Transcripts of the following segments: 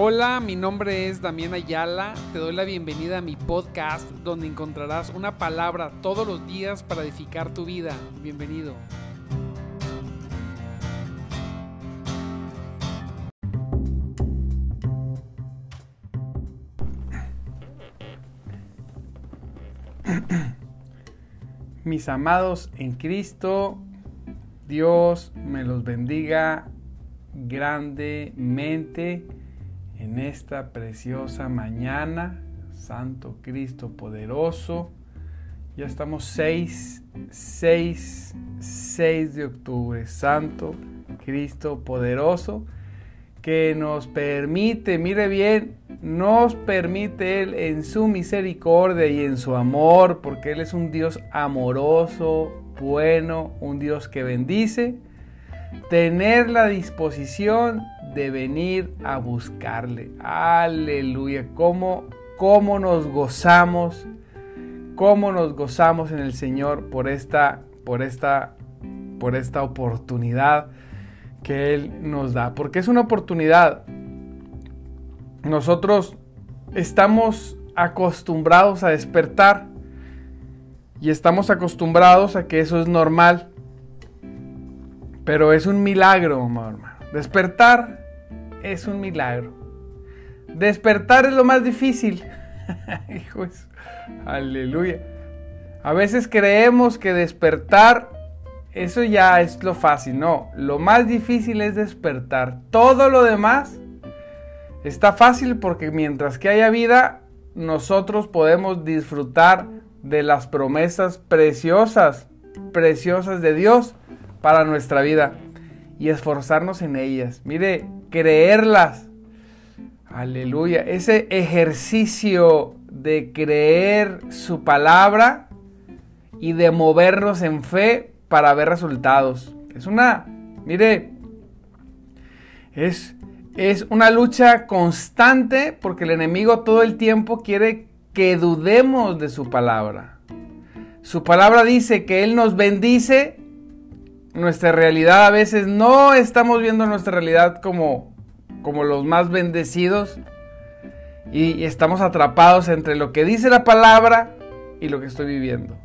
Hola, mi nombre es Damián Ayala. Te doy la bienvenida a mi podcast donde encontrarás una palabra todos los días para edificar tu vida. Bienvenido. Mis amados en Cristo, Dios me los bendiga grandemente en esta preciosa mañana. Santo Cristo poderoso. Ya estamos 6, 6, 6 de octubre. Santo Cristo poderoso que nos permite, mire bien, nos permite Él en su misericordia y en su amor, porque Él es un Dios amoroso, bueno, un Dios que bendice, tener la disposición de venir a buscarle. Aleluya, cómo, cómo nos gozamos, cómo nos gozamos en el Señor por esta, por esta, por esta oportunidad que Él nos da, porque es una oportunidad. Nosotros estamos acostumbrados a despertar y estamos acostumbrados a que eso es normal, pero es un milagro, hermano. Despertar es un milagro. Despertar es lo más difícil. Hijos, aleluya. A veces creemos que despertar eso ya es lo fácil, no. Lo más difícil es despertar. Todo lo demás está fácil porque mientras que haya vida, nosotros podemos disfrutar de las promesas preciosas, preciosas de Dios para nuestra vida y esforzarnos en ellas. Mire, creerlas. Aleluya. Ese ejercicio de creer su palabra y de movernos en fe para ver resultados. Es una, mire, es, es una lucha constante porque el enemigo todo el tiempo quiere que dudemos de su palabra. Su palabra dice que Él nos bendice. Nuestra realidad a veces no estamos viendo nuestra realidad como, como los más bendecidos y estamos atrapados entre lo que dice la palabra y lo que estoy viviendo.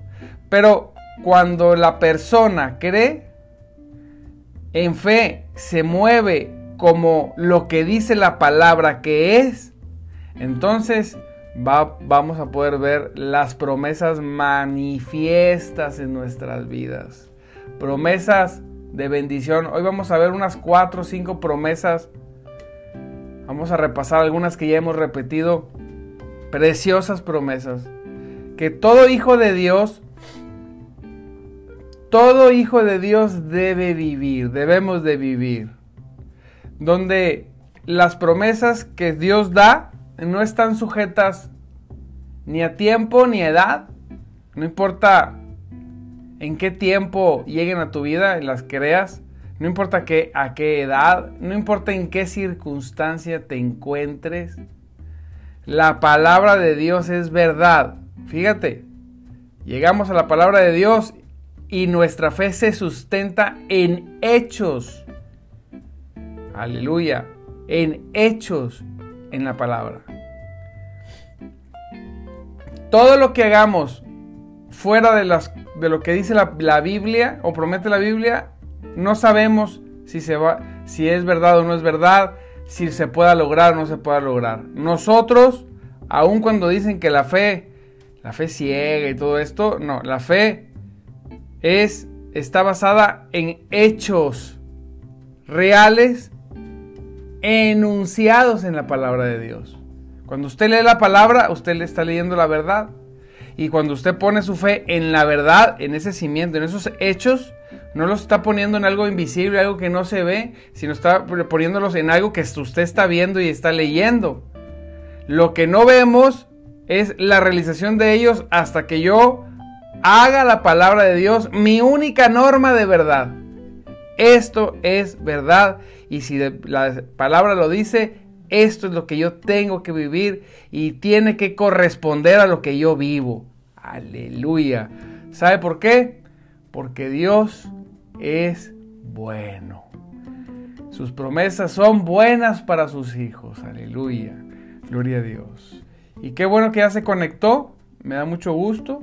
Pero cuando la persona cree, en fe se mueve como lo que dice la palabra que es, entonces vamos a poder ver las promesas manifiestas en nuestras vidas. Promesas de bendición. Hoy vamos a ver unas cuatro o cinco promesas. Vamos a repasar algunas que ya hemos repetido. Preciosas promesas. Que todo hijo de Dios todo hijo de Dios debe vivir, debemos de vivir. Donde las promesas que Dios da no están sujetas ni a tiempo ni a edad. No importa en qué tiempo lleguen a tu vida, las creas. No importa qué, a qué edad, no importa en qué circunstancia te encuentres. La palabra de Dios es verdad. Fíjate, llegamos a la palabra de Dios y nuestra fe se sustenta en hechos. Aleluya. En hechos en la palabra. Todo lo que hagamos fuera de, las, de lo que dice la, Biblia o promete la Biblia, no sabemos si es verdad o no es verdad, si se pueda lograr o no se pueda lograr. Nosotros, aun cuando dicen que la fe, la fe ciega y todo esto, no, la fe es, está basada en hechos reales enunciados en la palabra de Dios. Cuando usted lee la palabra, usted le está leyendo la verdad. Y cuando usted pone su fe en la verdad, en ese cimiento, en esos hechos, no los está poniendo en algo invisible, algo que no se ve, sino está poniéndolos en algo que usted está viendo y está leyendo. Lo que no vemos es la realización de ellos hasta que yo haga la palabra de Dios mi única norma de verdad. Esto es verdad y si la palabra lo dice, esto es lo que yo tengo que vivir y tiene que corresponder a lo que yo vivo. Aleluya. ¿Sabe por qué? Porque Dios es bueno. Sus promesas son buenas para sus hijos. Aleluya. Gloria a Dios. Y qué bueno que ya se conectó. Me da mucho gusto.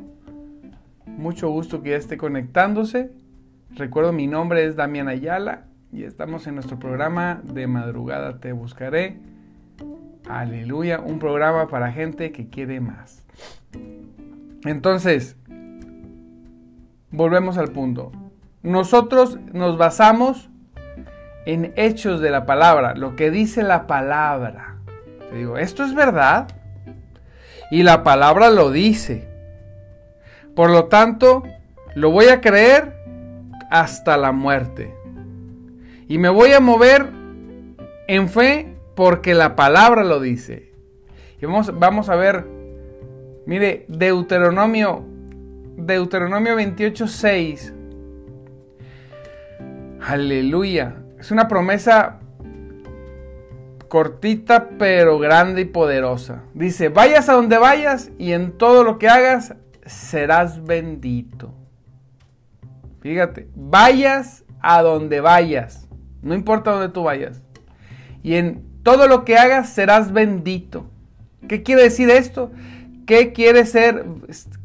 Mucho gusto que ya esté conectándose. Recuerdo mi nombre es Damián Ayala y estamos en nuestro programa de madrugada te buscaré. Aleluya, un programa para gente que quiere más. Entonces, volvemos al punto. Nosotros nos basamos en hechos de la palabra, lo que dice la palabra. Te digo, ¿esto es verdad? Y la palabra lo dice. Por lo tanto, lo voy a creer hasta la muerte. Y me voy a mover en fe porque la palabra lo dice. Y vamos, vamos a ver, mire, Deuteronomio, Deuteronomio 28, 6. Aleluya. Es una promesa cortita pero grande y poderosa. Dice, vayas a donde vayas y en todo lo que hagas serás bendito. Fíjate, vayas a donde vayas, no importa donde tú vayas. Y en todo lo que hagas serás bendito. ¿Qué quiere decir esto? ¿Qué quiere ser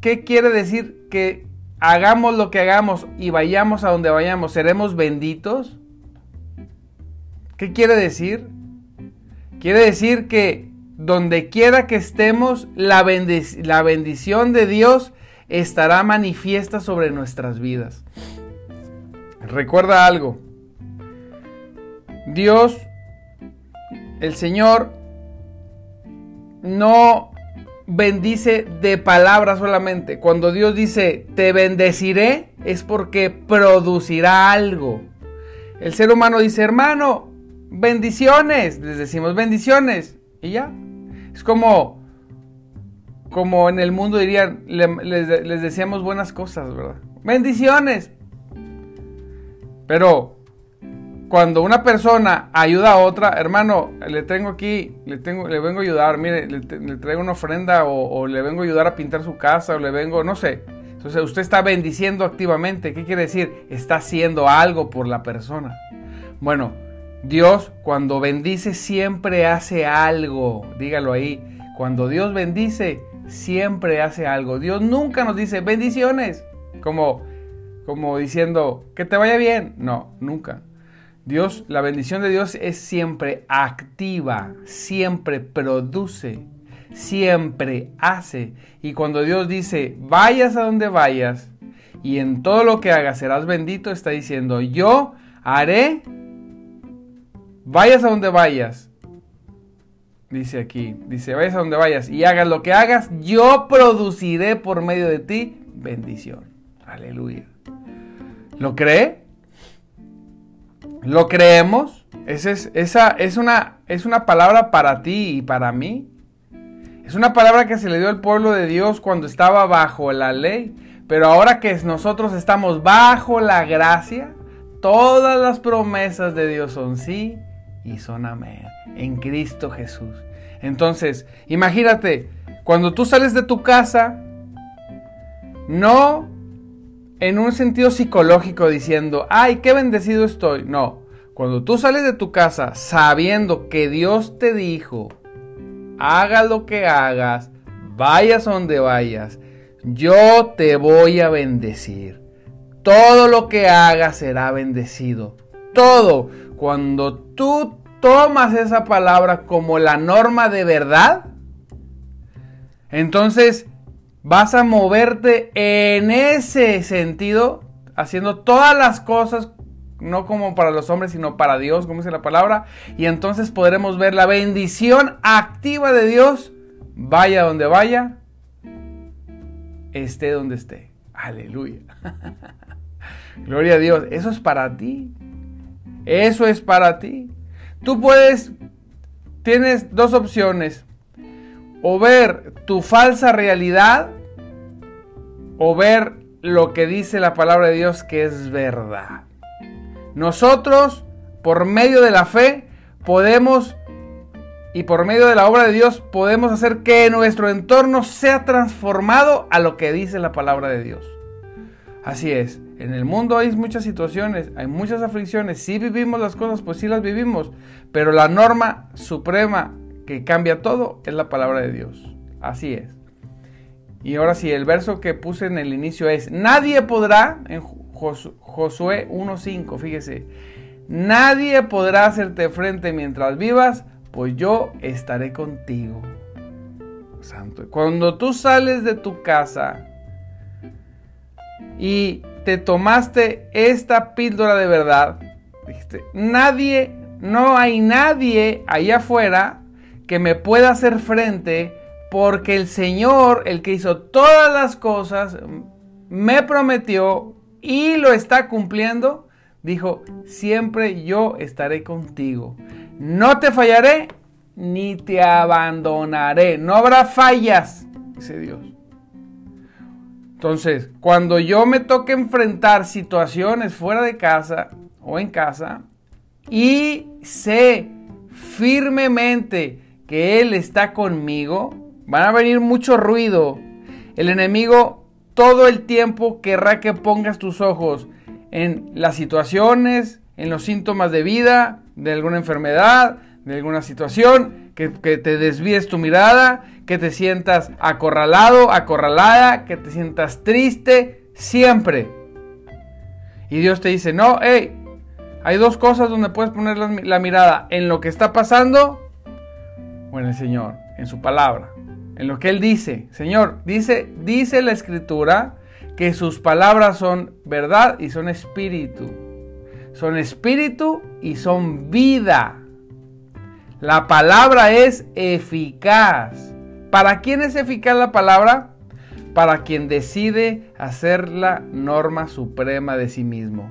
qué quiere decir que hagamos lo que hagamos y vayamos a donde vayamos, seremos benditos? ¿Qué quiere decir? Quiere decir que donde quiera que estemos, la, la bendición de Dios estará manifiesta sobre nuestras vidas. Recuerda algo. Dios, el Señor, no bendice de palabra solamente. Cuando Dios dice, te bendeciré, es porque producirá algo. El ser humano dice, hermano, bendiciones. Les decimos bendiciones. Y ya. Es como, como en el mundo dirían, les, les decíamos buenas cosas, ¿verdad? Bendiciones. Pero cuando una persona ayuda a otra, hermano, le tengo aquí, le, tengo, le vengo a ayudar, mire, le, traigo una ofrenda o, o, le vengo a ayudar a pintar su casa o le vengo, no sé. Entonces usted está bendiciendo activamente. ¿Qué quiere decir? Está haciendo algo por la persona. Bueno, Dios cuando bendice siempre hace algo. Dígalo ahí. Cuando Dios bendice, siempre hace algo. Dios nunca nos dice bendiciones. Como, como diciendo que te vaya bien. No, nunca. Dios, la bendición de Dios es siempre activa, siempre produce, siempre hace. Y cuando Dios dice, vayas a donde vayas y en todo lo que hagas serás bendito, está diciendo, yo haré Vayas a donde vayas. Dice aquí, dice, vayas a donde vayas y hagas lo que hagas, yo produciré por medio de ti bendición. Aleluya. ¿Lo cree? ¿Lo creemos? Esa es, esa es, una, es una palabra para ti y para mí. Es una palabra que se le dio al pueblo de Dios cuando estaba bajo la ley. Pero ahora que nosotros estamos bajo la gracia, todas las promesas de Dios son sí y son amén en Cristo Jesús. Entonces, imagínate, cuando tú sales de tu casa, no en un sentido psicológico diciendo, ay, qué bendecido estoy. No, cuando tú sales de tu casa sabiendo que Dios te dijo, haga lo que hagas, vayas donde vayas, yo te voy a bendecir. Todo lo que hagas será bendecido. Todo. Cuando tú tomas esa palabra como la norma de verdad, entonces vas a moverte en ese sentido, haciendo todas las cosas, no como para los hombres, sino para Dios, como dice la palabra, y entonces podremos ver la bendición activa de Dios, vaya donde vaya, esté donde esté. Aleluya. Gloria a Dios. Eso es para ti. Eso es para ti. Tú puedes, tienes dos opciones. O ver tu falsa realidad o ver lo que dice la palabra de Dios que es verdad. Nosotros, por medio de la fe, podemos y por medio de la obra de Dios podemos hacer que nuestro entorno sea transformado a lo que dice la palabra de Dios. Así es. En el mundo hay muchas situaciones, hay muchas aflicciones. Si vivimos las cosas, pues sí las vivimos. Pero la norma suprema que cambia todo es la palabra de Dios. Así es. Y ahora sí, el verso que puse en el inicio es, nadie podrá, en Josué 1.5, fíjese, nadie podrá hacerte frente mientras vivas, pues yo estaré contigo. Santo. Cuando tú sales de tu casa y te tomaste esta píldora de verdad, dijiste, nadie, no hay nadie allá afuera que me pueda hacer frente porque el Señor, el que hizo todas las cosas, me prometió y lo está cumpliendo, dijo, siempre yo estaré contigo. No te fallaré ni te abandonaré. No habrá fallas, dice Dios. Entonces, cuando yo me toque enfrentar situaciones fuera de casa o en casa y sé firmemente que Él está conmigo, van a venir mucho ruido. El enemigo todo el tiempo querrá que pongas tus ojos en las situaciones, en los síntomas de vida, de alguna enfermedad, de alguna situación, que, te desvíes tu mirada, que te sientas acorralado, acorralada, que te sientas triste, siempre. Y Dios te dice, no, hey, hay dos cosas donde puedes poner la, la mirada, en lo que está pasando o en el Señor, en su palabra, en lo que Él dice. Señor, dice, dice la Escritura que sus palabras son verdad y son espíritu. Son espíritu y son vida. La palabra es eficaz. ¿Para quién es eficaz la palabra? Para quien decide hacer la norma suprema de sí mismo.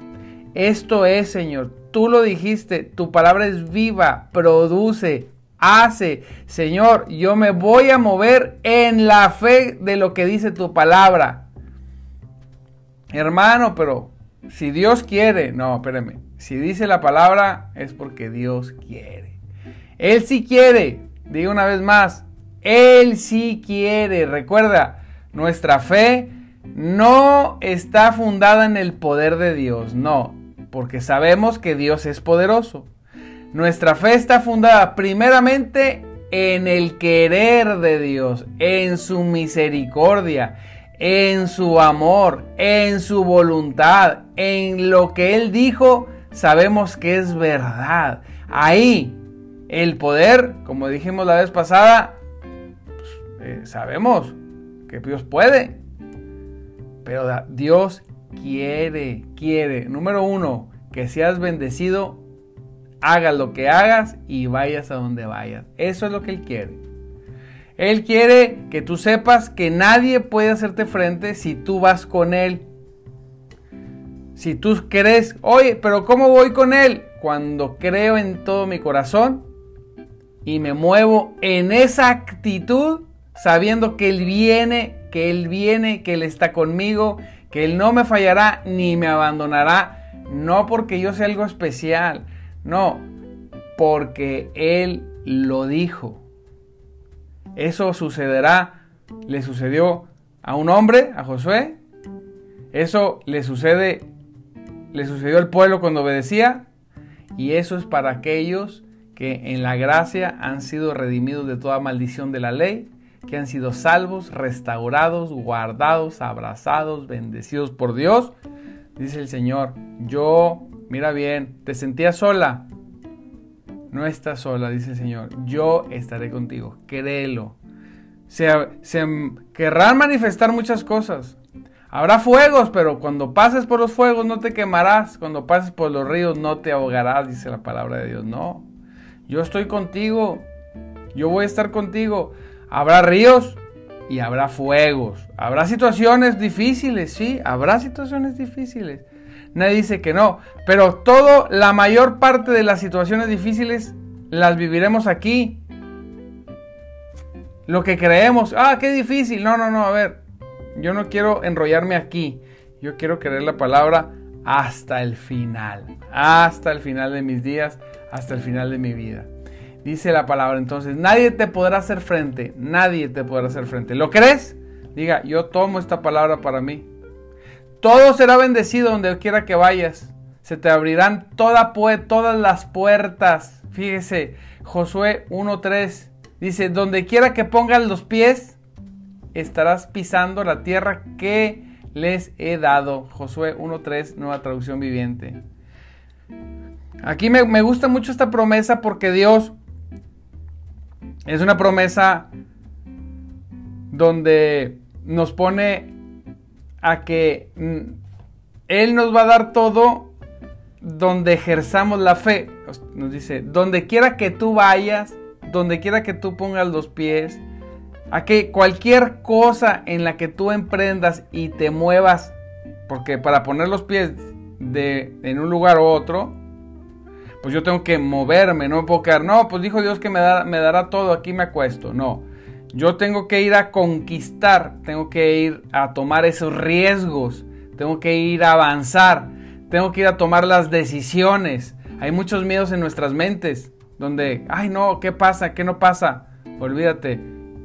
Esto es, Señor, tú lo dijiste, tu palabra es viva, produce, hace. Señor, yo me voy a mover en la fe de lo que dice tu palabra. Hermano, pero si Dios quiere, no, espérame, si dice la palabra es porque Dios quiere. Él sí quiere, digo una vez más, Él sí quiere. Recuerda, nuestra fe no está fundada en el poder de Dios, no, porque sabemos que Dios es poderoso. Nuestra fe está fundada primeramente en el querer de Dios, en su misericordia, en su amor, en su voluntad, en lo que Él dijo, sabemos que es verdad. Ahí el poder, como dijimos la vez pasada, pues, eh, sabemos que Dios puede, pero Dios quiere, quiere, número uno, que seas bendecido, hagas lo que hagas y vayas a donde vayas. Eso es lo que Él quiere. Él quiere que tú sepas que nadie puede hacerte frente si tú vas con Él. Si tú crees, oye, pero ¿cómo voy con Él? Cuando creo en todo mi corazón y me muevo en esa actitud sabiendo que Él viene, que Él viene, que Él está conmigo, que Él no me fallará ni me abandonará, no porque yo sea algo especial, no, porque Él lo dijo. Eso sucederá, le sucedió a un hombre, a Josué, eso le sucede, le sucedió al pueblo cuando obedecía, y eso es para aquellos que en la gracia han sido redimidos de toda maldición de la ley, que han sido salvos, restaurados, guardados, abrazados, bendecidos por Dios. Dice el Señor, yo, mira bien, te sentías sola. No estás sola, dice el Señor. Yo estaré contigo. Créelo. Se, se querrán manifestar muchas cosas. Habrá fuegos, pero cuando pases por los fuegos no te quemarás. Cuando pases por los ríos no te ahogarás, dice la palabra de Dios. No. Yo estoy contigo. Yo voy a estar contigo. Habrá ríos y habrá fuegos. Habrá situaciones difíciles, sí, habrá situaciones difíciles. Nadie dice que no, pero todo, la mayor parte de las situaciones difíciles las viviremos aquí. Lo que creemos, ah, qué difícil. No, no, no, a ver, yo no quiero enrollarme aquí. Yo quiero creer la palabra hasta el final, hasta el final de mis días, hasta el final de mi vida. Dice la palabra entonces, nadie te podrá hacer frente, nadie te podrá hacer frente. ¿Lo crees? Diga, yo tomo esta palabra para mí. Todo será bendecido donde quiera que vayas. Se te abrirán toda todas las puertas. Fíjese, Josué 1.3 dice, donde quiera que pongan los pies, estarás pisando la tierra que les he dado. Josué 1.3, nueva traducción viviente. Aquí me gusta mucho esta promesa porque Dios es una promesa donde nos pone a que mm, Él nos va a dar todo donde ejerzamos la fe. Nos dice, donde quiera que tú vayas, donde quiera que tú pongas los pies, a que cualquier cosa en la que tú emprendas y te muevas, porque para poner los pies de, en un lugar u otro, pues yo tengo que moverme, no me puedo quedar, no, pues dijo Dios que me, me dará todo, aquí me acuesto, no. Yo tengo que ir a conquistar, tengo que ir a tomar esos riesgos, tengo que ir a avanzar, tengo que ir a tomar las decisiones. Hay muchos miedos en nuestras mentes, donde, ay no, ¿qué pasa? ¿Qué no pasa? Olvídate,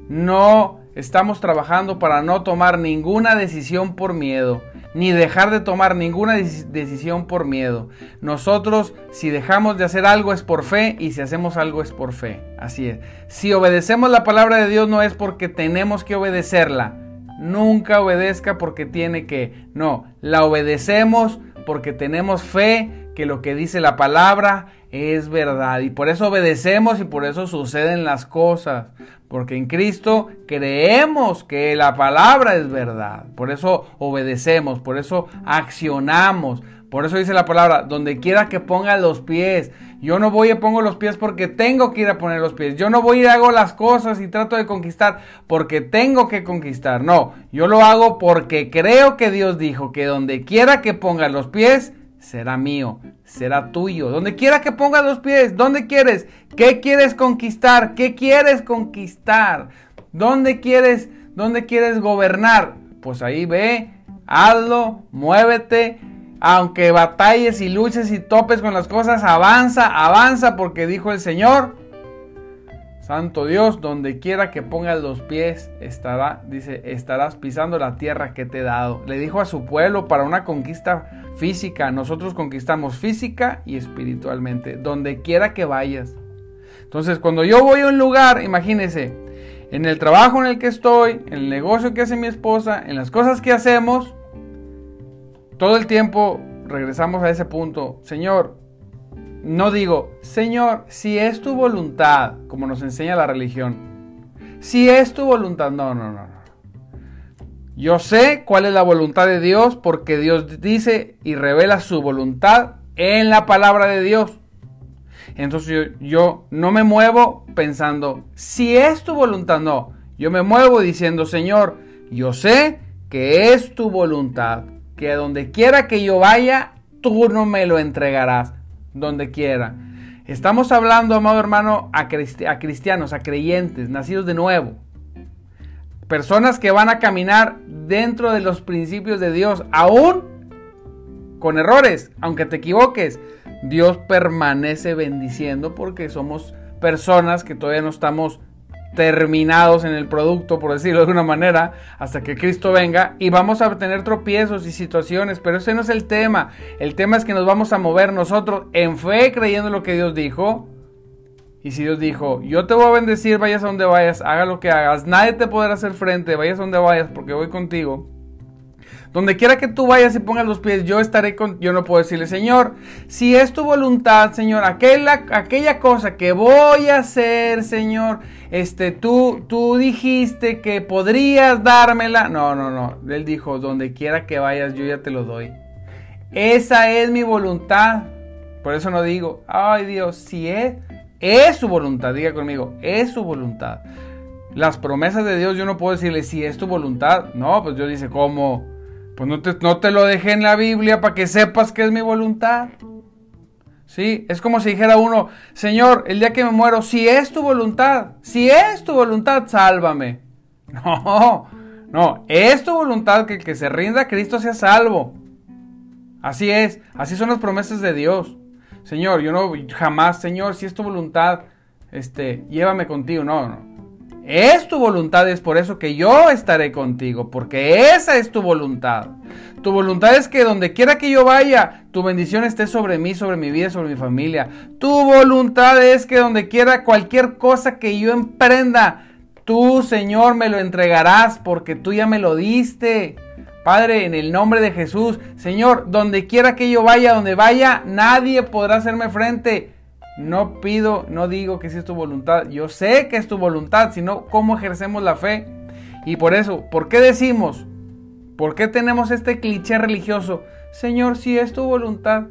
no estamos trabajando para no tomar ninguna decisión por miedo ni dejar de tomar ninguna decisión por miedo. Nosotros si dejamos de hacer algo es por fe y si hacemos algo es por fe. Así es. Si obedecemos la palabra de Dios no es porque tenemos que obedecerla. Nunca obedezca porque tiene que. No, la obedecemos porque tenemos fe que lo que dice la palabra es verdad. Y por eso obedecemos y por eso suceden las cosas. Porque en Cristo creemos que la palabra es verdad. Por eso obedecemos, por eso accionamos. Por eso dice la palabra, donde quiera que ponga los pies. Yo no voy y pongo los pies porque tengo que ir a poner los pies. Yo no voy y hago las cosas y trato de conquistar porque tengo que conquistar. No, yo lo hago porque creo que Dios dijo que donde quiera que ponga los pies, será mío, será tuyo. Donde quiera que pongas los pies, ¿dónde quieres? ¿Qué quieres conquistar? ¿Qué quieres conquistar? ¿Dónde quieres, dónde quieres gobernar? Pues ahí ve, hazlo, muévete. Aunque batalles y luches y topes con las cosas, avanza, avanza, porque dijo el Señor, Santo Dios, donde quiera que pongas los pies, estará, dice, estarás pisando la tierra que te he dado. Le dijo a su pueblo para una conquista física. Nosotros conquistamos física y espiritualmente, donde quiera que vayas. Entonces, cuando yo voy a un lugar, imagínese, en el trabajo en el que estoy, en el negocio que hace mi esposa, en las cosas que hacemos, todo el tiempo regresamos a ese punto. Señor, no digo, Señor, si es tu voluntad, como nos enseña la religión. Si es tu voluntad, no, no, no. Yo sé cuál es la voluntad de Dios porque Dios dice y revela su voluntad en la palabra de Dios. Entonces yo, yo, no me muevo pensando, si es tu voluntad, no. Yo me muevo diciendo, Señor, yo sé que es tu voluntad, que donde quiera que yo vaya, tú no me lo entregarás donde quiera. Estamos hablando, amado hermano, a, cristianos, a creyentes, nacidos de nuevo. Personas que van a caminar dentro de los principios de Dios, aún con errores, aunque te equivoques. Dios permanece bendiciendo porque somos personas que todavía no estamos terminados en el producto, por decirlo de alguna manera, hasta que Cristo venga y vamos a tener tropiezos y situaciones, pero ese no es el tema. El tema es que nos vamos a mover nosotros en fe creyendo lo que Dios dijo. Y si Dios dijo, yo te voy a bendecir, vayas a donde vayas, haga lo que hagas, nadie te podrá hacer frente, vayas a donde vayas porque voy contigo donde quiera que tú vayas y pongas los pies, yo estaré con... Yo no puedo decirle, Señor, si es tu voluntad, Señor, aquella, aquella cosa que voy a hacer, Señor, este, tú, tú dijiste que podrías dármela. No, no, no. Él dijo, donde quiera que vayas, yo ya te lo doy. Esa es mi voluntad. Por eso no digo, ay Dios, si es, es su voluntad. Diga conmigo, es su voluntad. Las promesas de Dios yo no puedo decirle si es tu voluntad. No, pues yo dice, ¿cómo? Pues no te, no te lo dejé en la Biblia para que sepas que es mi voluntad. Sí, es como si dijera uno, Señor, el día que me muero, si es tu voluntad, si es tu voluntad, sálvame. No, no, es tu voluntad que el que se rinda a Cristo sea salvo. Así es, así son las promesas de Dios. Señor, yo no jamás, Señor, si es tu voluntad, este, llévame contigo. No, no. Es tu voluntad, es por eso que yo estaré contigo, porque esa es tu voluntad. Tu voluntad es que donde quiera que yo vaya, tu bendición esté sobre mí, sobre mi vida, sobre mi familia. Tu voluntad es que donde quiera cualquier cosa que yo emprenda, tú, Señor, me lo entregarás porque tú ya me lo diste. Padre, en el nombre de Jesús, Señor, donde quiera que yo vaya, donde vaya, nadie podrá hacerme frente. No pido, no digo que si es tu voluntad. Yo sé que es tu voluntad, sino cómo ejercemos la fe. Y por eso, ¿por qué decimos? ¿Por qué tenemos este cliché religioso? Señor, si es tu voluntad.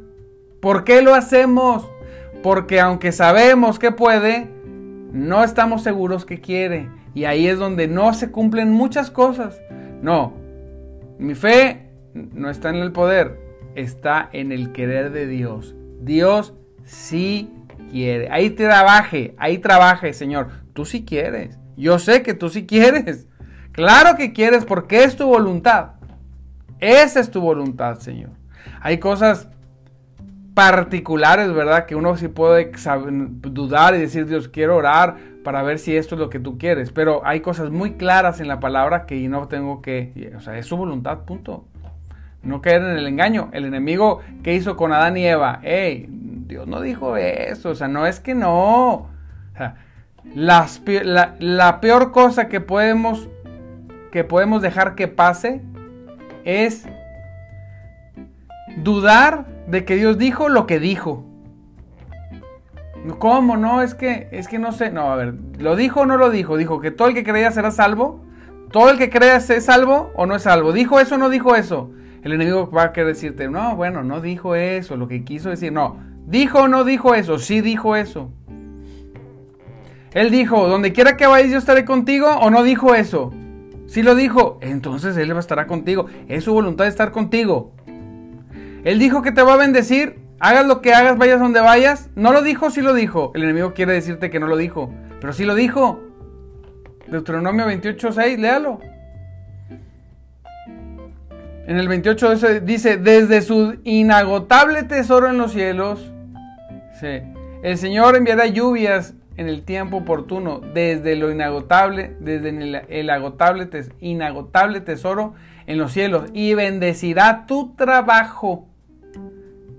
¿Por qué lo hacemos? Porque aunque sabemos que puede, no estamos seguros que quiere. Y ahí es donde no se cumplen muchas cosas. No, mi fe no está en el poder, está en el querer de Dios. Dios sí quiere. Ahí trabaje, ahí trabaje, Señor. Tú sí quieres. Yo sé que tú sí quieres. Claro que quieres porque es tu voluntad. Esa es tu voluntad, Señor. Hay cosas particulares, ¿verdad? Que uno sí puede dudar y decir, Dios, quiero orar para ver si esto es lo que tú quieres. Pero hay cosas muy claras en la palabra que no tengo que, o sea, es su voluntad, punto. No caer en el engaño. El enemigo que hizo con Adán y Eva, hey, Dios no dijo eso, o sea, no es que no. la, peor cosa que podemos, que podemos dejar que pase es dudar de que Dios dijo lo que dijo. ¿Cómo? No, es que, es que no sé. No, a ver, ¿lo dijo o no lo dijo? Dijo que todo el que crea será salvo. ¿Todo el que crea es salvo o no es salvo? ¿Dijo eso o no dijo eso? El enemigo va a querer decirte, no, bueno, no dijo eso, lo que quiso decir, no. ¿Dijo o no dijo eso? Sí dijo eso. Él dijo, donde quiera que vayas yo estaré contigo o no dijo eso. Si lo dijo, entonces Él estará contigo. Es su voluntad de estar contigo. Él dijo que te va a bendecir. Hagas lo que hagas, vayas donde vayas. No lo dijo, sí lo dijo. El enemigo quiere decirte que no lo dijo. Pero sí lo dijo. Deuteronomio 28.6, léalo. En el 28 dice, desde su inagotable tesoro en los cielos, el Señor enviará lluvias en el tiempo oportuno, desde lo inagotable, desde el, agotable inagotable tesoro en los cielos, y bendecirá tu trabajo.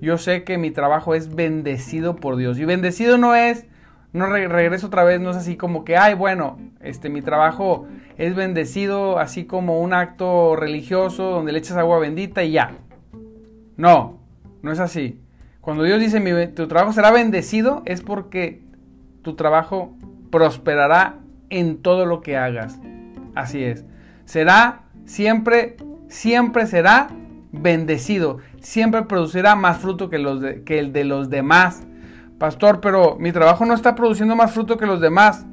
Yo sé que mi trabajo es bendecido por Dios. Y bendecido no es, no regreso otra vez, no es así como que, ay, bueno, este, mi trabajo es bendecido así como un acto religioso donde le echas agua bendita y ya. No, no es así. Cuando Dios dice tu trabajo será bendecido, es porque tu trabajo prosperará en todo lo que hagas. Así es. Será siempre, siempre será bendecido. Siempre producirá más fruto que, el de los demás. Pastor, pero mi trabajo no está produciendo más fruto que los demás.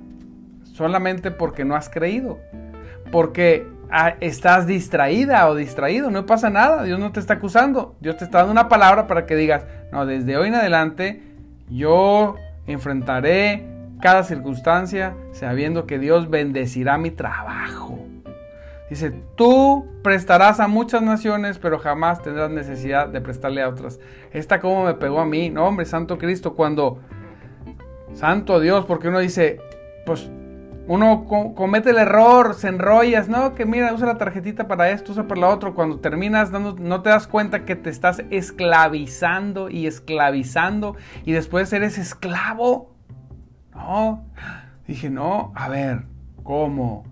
Solamente porque no has creído. Porque estás distraída o distraído, no pasa nada, Dios no te está acusando, Dios te está dando una palabra para que digas, no, desde hoy en adelante yo enfrentaré cada circunstancia sabiendo que Dios bendecirá mi trabajo. Dice, tú prestarás a muchas naciones, pero jamás tendrás necesidad de prestarle a otras. Esta como me pegó a mí, no hombre, Santo Cristo, cuando, Santo Dios, porque uno dice, pues uno comete el error, se enrollas, no, que mira, usa la tarjetita para esto, usa para la otra. Cuando terminas dando, no te das cuenta que te estás esclavizando y esclavizando y después eres esclavo. No, dije, no, a ver, ¿cómo?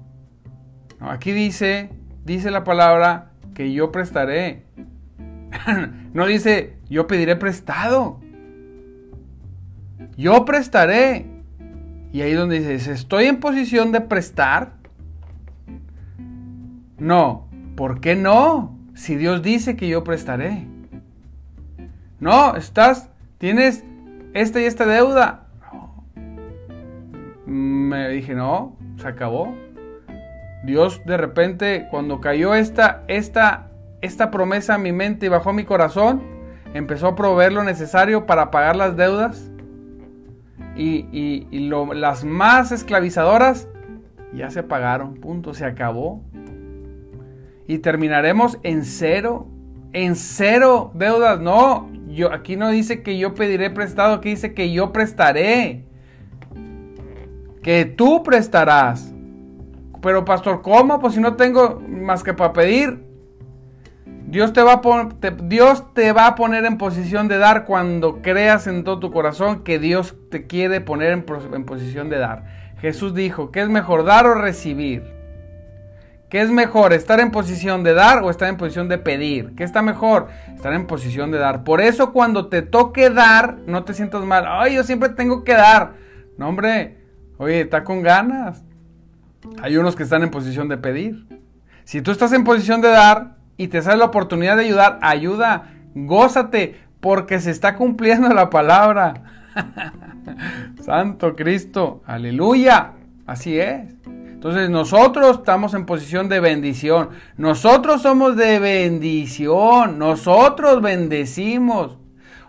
aquí dice, dice la palabra que yo prestaré. no dice, yo pediré prestado. Yo prestaré. Y ahí donde dices, ¿estoy en posición de prestar? No, ¿por qué no? Si Dios dice que yo prestaré. No, estás, tienes esta y esta deuda. Me dije, no, se acabó. Dios de repente, cuando cayó esta, esta, esta promesa en mi mente y bajó mi corazón, empezó a proveer lo necesario para pagar las deudas y, las más esclavizadoras ya se pagaron, punto, se acabó. Y terminaremos en cero, en cero deudas. No, yo, aquí no dice que yo pediré prestado, aquí dice que yo prestaré. Que tú prestarás. pero pastor, ¿cómo? Pues si no tengo más que para pedir. Dios te, va a Dios te va a poner en posición de dar cuando creas en todo tu corazón que Dios te quiere poner en, en posición de dar. Jesús dijo, ¿qué es mejor dar o recibir? ¿Qué es mejor, estar en posición de dar o estar en posición de pedir? ¿Qué está mejor? Estar en posición de dar. Por eso cuando te toque dar, no te sientas mal. Ay, yo siempre tengo que dar. No, hombre, oye, está con ganas. Hay unos que están en posición de pedir. Si tú estás en posición de dar y te sale la oportunidad de ayudar, ayuda, gózate, porque se está cumpliendo la palabra. Santo Cristo, aleluya. Así es. Entonces nosotros estamos en posición de bendición. Nosotros somos de bendición. Nosotros bendecimos.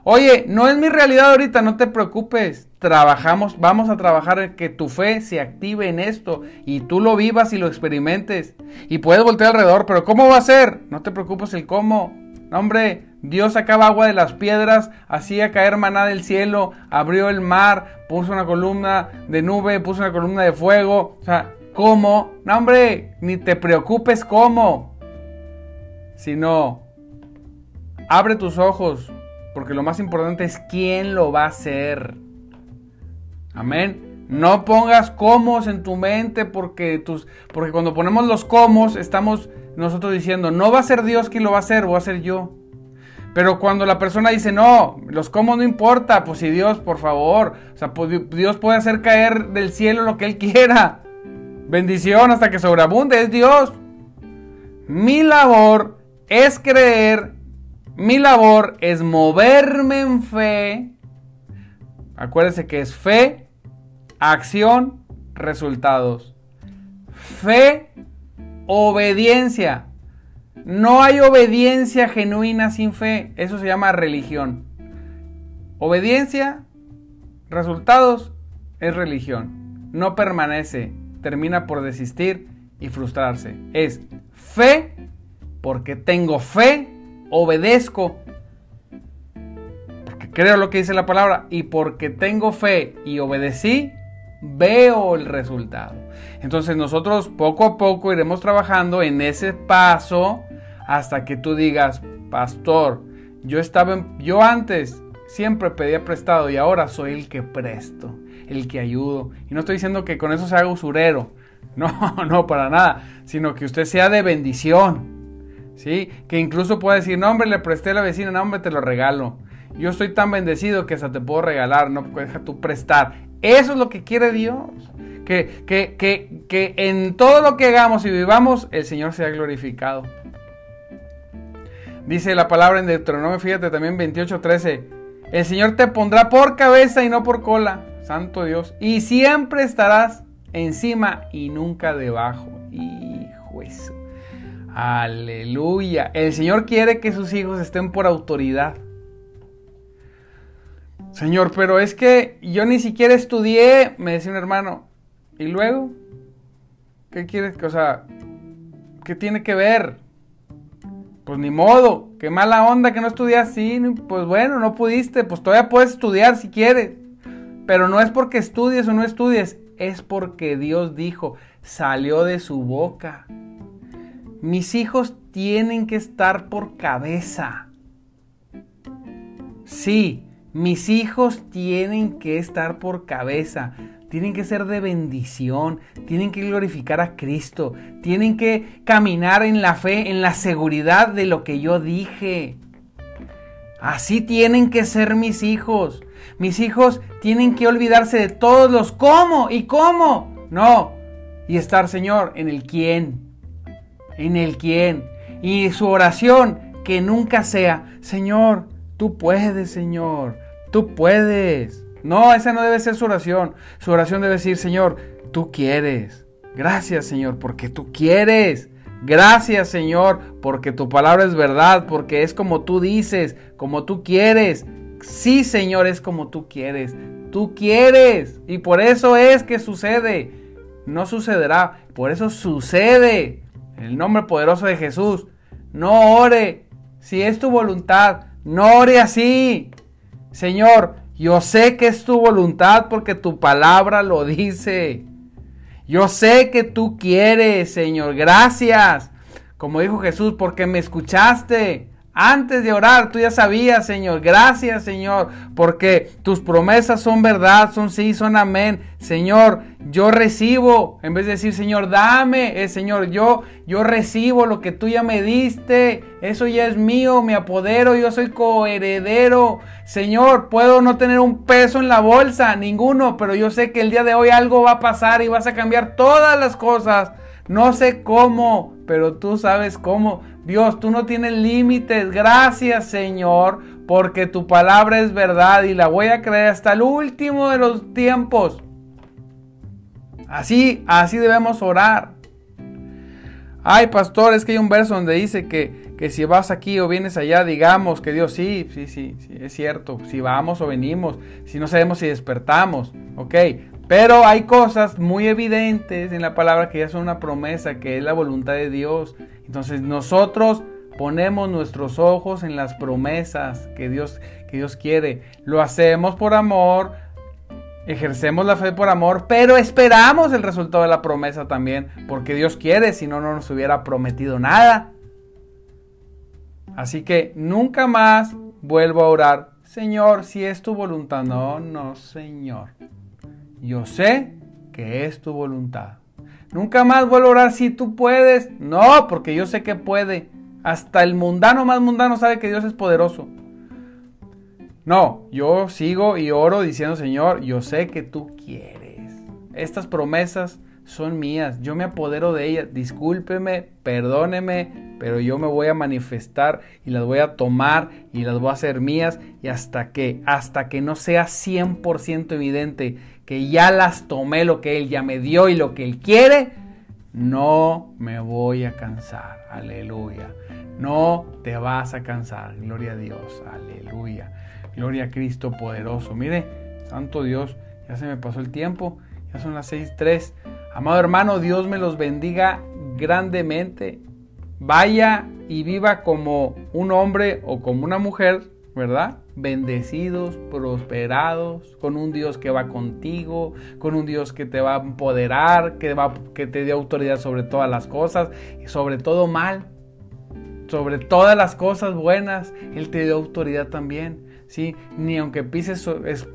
Oye, no es mi realidad ahorita, no te preocupes. Trabajamos, vamos a trabajar que tu fe se active en esto y tú lo vivas y lo experimentes. Y puedes voltear alrededor, pero ¿cómo va a ser? No te preocupes el cómo. hombre, Dios sacaba agua de las piedras, hacía caer maná del cielo, abrió el mar, puso una columna de nube, puso una columna de fuego. O sea, ¿Cómo? No, hombre, ni te preocupes cómo. Sino, abre tus ojos, porque lo más importante es quién lo va a hacer. Amén. No pongas cómo en tu mente, porque, tus, porque cuando ponemos los cómo, estamos nosotros diciendo, no va a ser Dios quien lo va a hacer, voy a ser yo. Pero cuando la persona dice, no, los cómo no importa, pues si Dios, por favor, o sea, pues Dios puede hacer caer del cielo lo que Él quiera. Bendición hasta que sobreabunde es Dios. Mi labor es creer. Mi labor es moverme en fe. Acuérdense que es fe, acción, resultados. Fe, obediencia. No hay obediencia genuina sin fe. Eso se llama religión. Obediencia, resultados, es religión. No permanece termina por desistir y frustrarse. Es fe, porque tengo fe, obedezco, porque creo lo que dice la palabra, y porque tengo fe y obedecí, veo el resultado. Entonces nosotros poco a poco iremos trabajando en ese paso hasta que tú digas, pastor, yo estaba, yo antes siempre pedía prestado y ahora soy el que presto el que ayudo. Y no estoy diciendo que con eso se haga usurero. No, no, para nada. Sino que usted sea de bendición. ¿Sí? Que incluso pueda decir, no, hombre, le presté a la vecina, no, hombre, te lo regalo. Yo estoy tan bendecido que hasta te puedo regalar, no deja tú prestar. Eso es lo que quiere Dios. Que, que, que, que en todo lo que hagamos y vivamos, el Señor sea glorificado. Dice la palabra en Deuteronomio, fíjate también 28:13. El Señor te pondrá por cabeza y no por cola Santo Dios. Y siempre estarás encima y nunca debajo. Hijo eso. Aleluya. El Señor quiere que sus hijos estén por autoridad. Señor, pero es que yo ni siquiera estudié, me decía un hermano. ¿Y luego? ¿Qué quieres? O sea, ¿qué tiene que ver? Pues ni modo, qué mala onda que no estudias, sí, pues bueno, no pudiste, pues todavía puedes estudiar si quieres. Pero no es porque estudies o no estudies, es porque Dios dijo, salió de su boca. Mis hijos tienen que estar por cabeza. Sí, mis hijos tienen que estar por cabeza. Tienen que ser de bendición, tienen que glorificar a Cristo, tienen que caminar en la fe, en la seguridad de lo que yo dije. Así tienen que ser mis hijos. Mis hijos tienen que olvidarse de todos los cómo y cómo. No. Y estar, Señor, en el quién. En el quién. Y su oración que nunca sea, Señor, tú puedes, Señor. Tú puedes. No, esa no debe ser su oración. Su oración debe decir, Señor, tú quieres. Gracias, Señor, porque tú quieres. Gracias, Señor, porque tu palabra es verdad, porque es como tú dices, como tú quieres. Sí, Señor, es como tú quieres. Tú quieres. Y por eso es que sucede. No sucederá. Por eso sucede. En el nombre poderoso de Jesús. No ore. Si es tu voluntad, no ore así. Señor, yo sé que es tu voluntad porque tu palabra lo dice. Yo sé que tú quieres, Señor. Gracias. Como dijo Jesús, porque me escuchaste. Antes de orar, tú ya sabías, Señor. Gracias, Señor, porque tus promesas son verdad, son sí, son amén. Señor, yo recibo, en vez de decir, Señor, dame, eh, Señor, yo, yo recibo lo que tú ya me diste. Eso ya es mío, me apodero, yo soy coheredero. Señor, puedo no tener un peso en la bolsa, ninguno, pero yo sé que el día de hoy algo va a pasar y vas a cambiar todas las cosas. No sé cómo, pero tú sabes cómo. Dios, tú no tienes límites. Gracias, Señor, porque tu palabra es verdad y la voy a creer hasta el último de los tiempos. Así, así debemos orar. Ay, pastor, es que hay un verso donde dice que, que si vas aquí o vienes allá, digamos que Dios sí, sí, sí, sí, es cierto. Si vamos o venimos, si no sabemos si despertamos, ok. Pero hay cosas muy evidentes en la palabra que ya son una promesa, que es la voluntad de Dios. Entonces nosotros ponemos nuestros ojos en las promesas que Dios, que Dios quiere. Lo hacemos por amor, ejercemos la fe por amor, pero esperamos el resultado de la promesa también, porque Dios quiere, si no, no nos hubiera prometido nada. Así que nunca más vuelvo a orar, Señor, si es tu voluntad. No, no, Señor. Yo sé que es tu voluntad. Nunca más vuelvo a orar si tú puedes. No, porque yo sé que puede. Hasta el mundano más mundano sabe que Dios es poderoso. No, yo sigo y oro diciendo, Señor, yo sé que tú quieres. Estas promesas son mías. Yo me apodero de ellas. Discúlpeme, perdóneme, pero yo me voy a manifestar y las voy a tomar y las voy a hacer mías. Y hasta que, hasta que no sea 100% evidente que ya las tomé lo que Él ya me dio y lo que Él quiere, no me voy a cansar. Aleluya. No te vas a cansar. Gloria a Dios. Aleluya. Gloria a Cristo poderoso. Mire, Santo Dios, ya se me pasó el tiempo. Ya son las 6.3. Amado hermano, Dios me los bendiga grandemente. Vaya y viva como un hombre o como una mujer, ¿verdad? Bendecidos, prosperados, con un Dios que va contigo, con un Dios que te va a empoderar, que, va, que te dé autoridad sobre todas las cosas y sobre todo mal, sobre todas las cosas buenas, Él te dio autoridad también. ¿sí? Ni aunque pises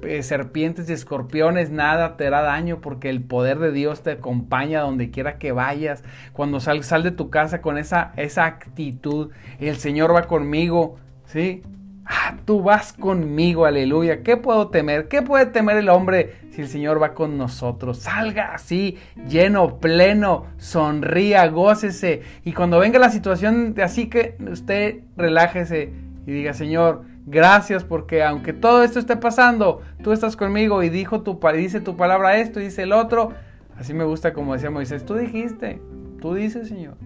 eh, serpientes y escorpiones, nada te hará daño porque el poder de Dios te acompaña donde quiera que vayas. Cuando sal, sal de tu casa con esa, esa actitud, el Señor va conmigo, ¿sí? Ah, tú vas conmigo, aleluya. ¿Qué puedo temer? ¿Qué puede temer el hombre si el Señor va con nosotros? Salga así, lleno, pleno, sonría, gócese. Y cuando venga la situación de así que usted relájese y diga, Señor, gracias porque aunque todo esto esté pasando, tú estás conmigo y dijo tu, dice tu palabra esto y dice el otro. Así me gusta como decía Moisés, tú dijiste, tú dices, Señor.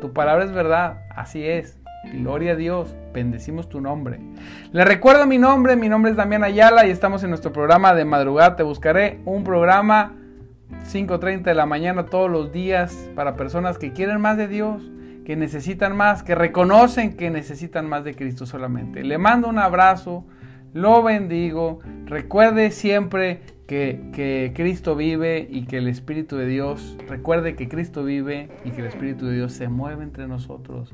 Tu palabra es verdad, así es. Gloria a Dios, bendecimos tu nombre. Le recuerdo mi nombre, mi nombre es Damián Ayala y estamos en nuestro programa de madrugada. Te buscaré un programa 5.30 de la mañana todos los días para personas que quieren más de Dios, que necesitan más, que reconocen que necesitan más de Cristo solamente. Le mando un abrazo, lo bendigo. Recuerde siempre que, que, Cristo vive y que el Espíritu de Dios, recuerde que Cristo vive y que el Espíritu de Dios se mueve entre nosotros.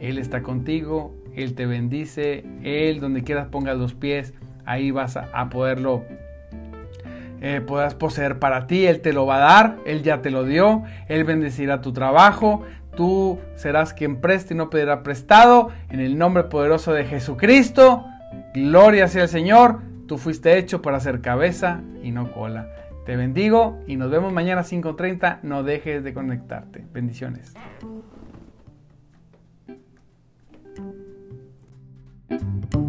Él está contigo, Él te bendice, Él donde quieras pongas los pies, ahí vas a, poderlo, eh, poseer para ti, Él te lo va a dar, Él ya te lo dio, Él bendecirá tu trabajo, tú serás quien preste y no pedirá prestado, en el nombre poderoso de Jesucristo, gloria sea el Señor, tú fuiste hecho para ser cabeza y no cola. Te bendigo y nos vemos mañana a 5.30. No dejes de conectarte. Bendiciones. Thank you.